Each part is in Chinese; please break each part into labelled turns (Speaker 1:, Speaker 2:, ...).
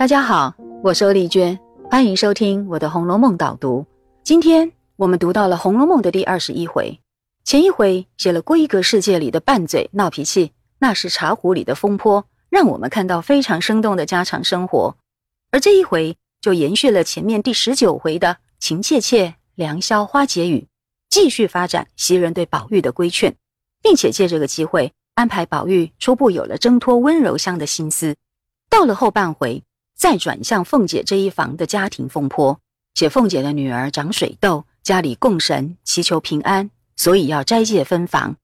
Speaker 1: 大家好，我是丽娟，欢迎收听我的《红楼梦》导读。今天我们读到了《红楼梦》的第二十一回，前一回写了闺阁世界里的拌嘴闹脾气，那是茶壶里的风波，让我们看到非常生动的家常生活。而这一回就延续了前面第十九回的情切切、良宵花解语，继续发展袭人对宝玉的规劝，并且借这个机会安排宝玉初步有了挣脱温柔乡的心思。到了后半回。再转向凤姐这一房的家庭风波，写凤姐的女儿长水痘，家里供神祈求平安，所以要斋戒分房，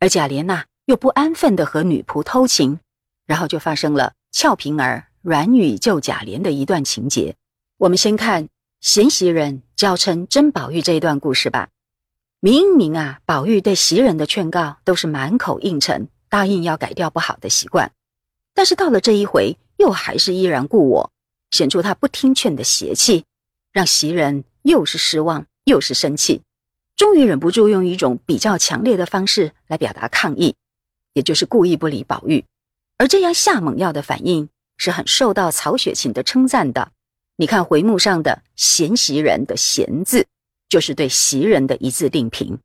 Speaker 1: 而贾琏呐又不安分的和女仆偷情，然后就发生了俏平儿软语救贾琏的一段情节。我们先看贤袭人娇嗔甄宝玉这一段故事吧。明明啊，宝玉对袭人的劝告都是满口应承，答应要改掉不好的习惯，但是到了这一回。又还是依然故我，显出他不听劝的邪气，让袭人又是失望又是生气，终于忍不住用一种比较强烈的方式来表达抗议，也就是故意不理宝玉。而这样下猛药的反应是很受到曹雪芹的称赞的。你看回目上的“贤袭人”的“贤”字，就是对袭人的一字定评。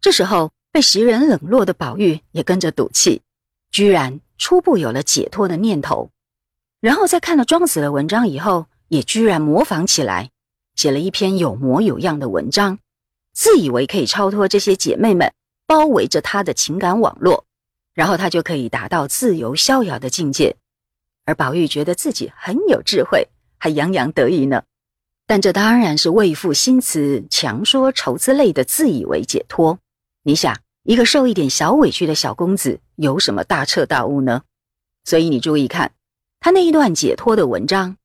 Speaker 1: 这时候被袭人冷落的宝玉也跟着赌气，居然。初步有了解脱的念头，然后在看了庄子的文章以后，也居然模仿起来，写了一篇有模有样的文章，自以为可以超脱这些姐妹们包围着他的情感网络，然后他就可以达到自由逍遥的境界。而宝玉觉得自己很有智慧，还洋洋得意呢。但这当然是为赋新词强说愁之类的自以为解脱。你想？一个受一点小委屈的小公子，有什么大彻大悟呢？所以你注意看，他那一段解脱的文章，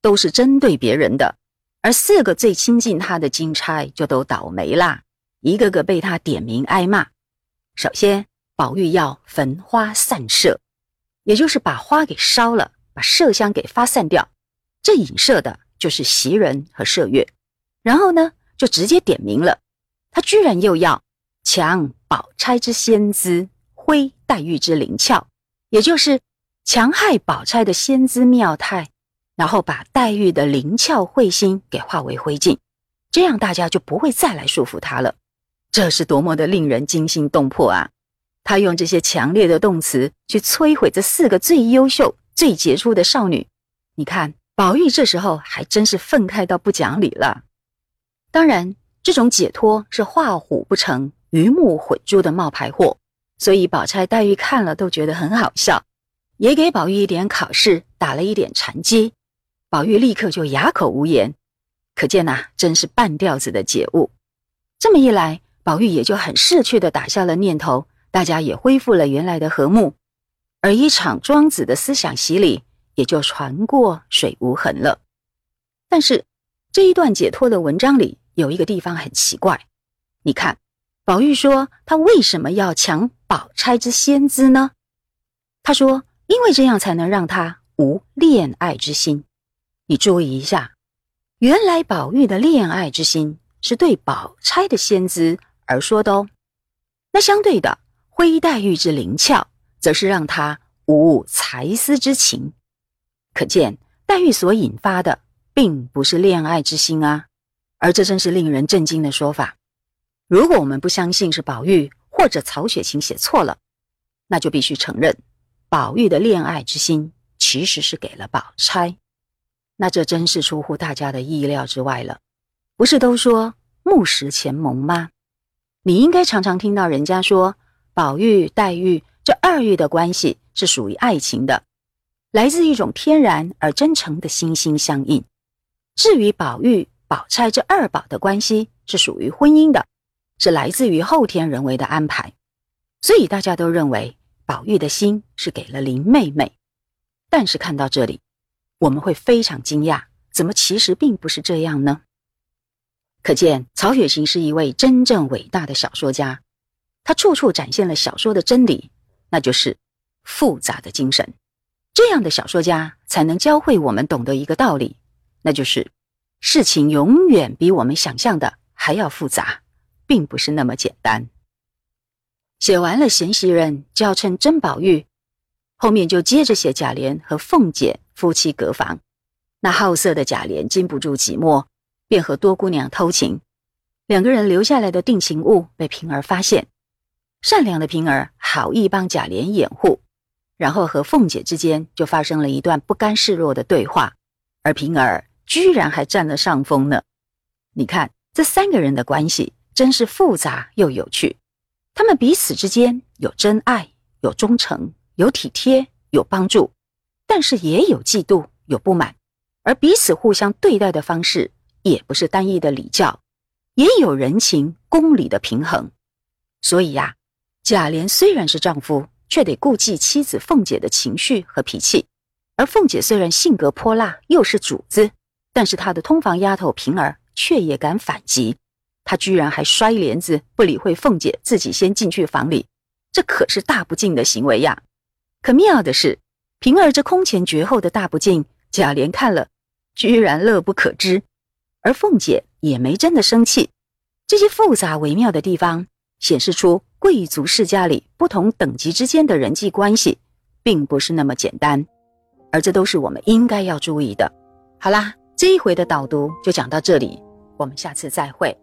Speaker 1: 都是针对别人的，而四个最亲近他的金钗就都倒霉啦，一个个被他点名挨骂。首先，宝玉要焚花散麝，也就是把花给烧了，把麝香给发散掉，这影射的就是袭人和麝月。然后呢，就直接点名了，他居然又要。强宝钗之仙姿，挥黛玉之灵俏，也就是强害宝钗的仙姿妙态，然后把黛玉的灵俏慧心给化为灰烬，这样大家就不会再来束缚她了。这是多么的令人惊心动魄啊！他用这些强烈的动词去摧毁这四个最优秀、最杰出的少女。你看，宝玉这时候还真是愤慨到不讲理了。当然，这种解脱是画虎不成。鱼目混珠的冒牌货，所以宝钗、黛玉看了都觉得很好笑，也给宝玉一点考试，打了一点禅机。宝玉立刻就哑口无言，可见呐，真是半吊子的解悟。这么一来，宝玉也就很识趣的打消了念头，大家也恢复了原来的和睦，而一场庄子的思想洗礼也就船过水无痕了。但是这一段解脱的文章里有一个地方很奇怪，你看。宝玉说：“他为什么要抢宝钗之仙姿呢？”他说：“因为这样才能让他无恋爱之心。”你注意一下，原来宝玉的恋爱之心是对宝钗的仙姿而说的哦。那相对的，灰黛玉之灵俏，则是让他无才思之情。可见黛玉所引发的并不是恋爱之心啊，而这真是令人震惊的说法。如果我们不相信是宝玉或者曹雪芹写错了，那就必须承认，宝玉的恋爱之心其实是给了宝钗。那这真是出乎大家的意料之外了。不是都说木石前盟吗？你应该常常听到人家说，宝玉、黛玉这二玉的关系是属于爱情的，来自一种天然而真诚的心心相印。至于宝玉、宝钗这二宝的关系是属于婚姻的。是来自于后天人为的安排，所以大家都认为宝玉的心是给了林妹妹。但是看到这里，我们会非常惊讶，怎么其实并不是这样呢？可见曹雪芹是一位真正伟大的小说家，他处处展现了小说的真理，那就是复杂的精神。这样的小说家才能教会我们懂得一个道理，那就是事情永远比我们想象的还要复杂。并不是那么简单。写完了嫌袭人，就要趁甄宝玉，后面就接着写贾琏和凤姐夫妻隔房。那好色的贾琏经不住寂寞，便和多姑娘偷情。两个人留下来的定情物被平儿发现，善良的平儿好意帮贾琏掩护，然后和凤姐之间就发生了一段不甘示弱的对话，而平儿居然还占了上风呢。你看这三个人的关系真是复杂又有趣，他们彼此之间有真爱，有忠诚，有体贴，有帮助，但是也有嫉妒，有不满。而彼此互相对待的方式也不是单一的礼教，也有人情公理的平衡。所以呀，贾琏虽然是丈夫，却得顾忌妻子凤姐的情绪和脾气；而凤姐虽然性格泼辣，又是主子，但是她的通房丫头平儿却也敢反击，他居然还摔帘子，不理会凤姐，自己先进去房里，这可是大不敬的行为呀！可妙的是，平儿这空前绝后的大不敬，贾琏看了。居然乐不可支，而凤姐也没真的生气。这些复杂微妙的地方，显示出贵族世家里不同等级之间的人际关系，并不是那么简单，而这都是我们应该要注意的。好啦，这一回的导读就讲到这里，我们下次再会。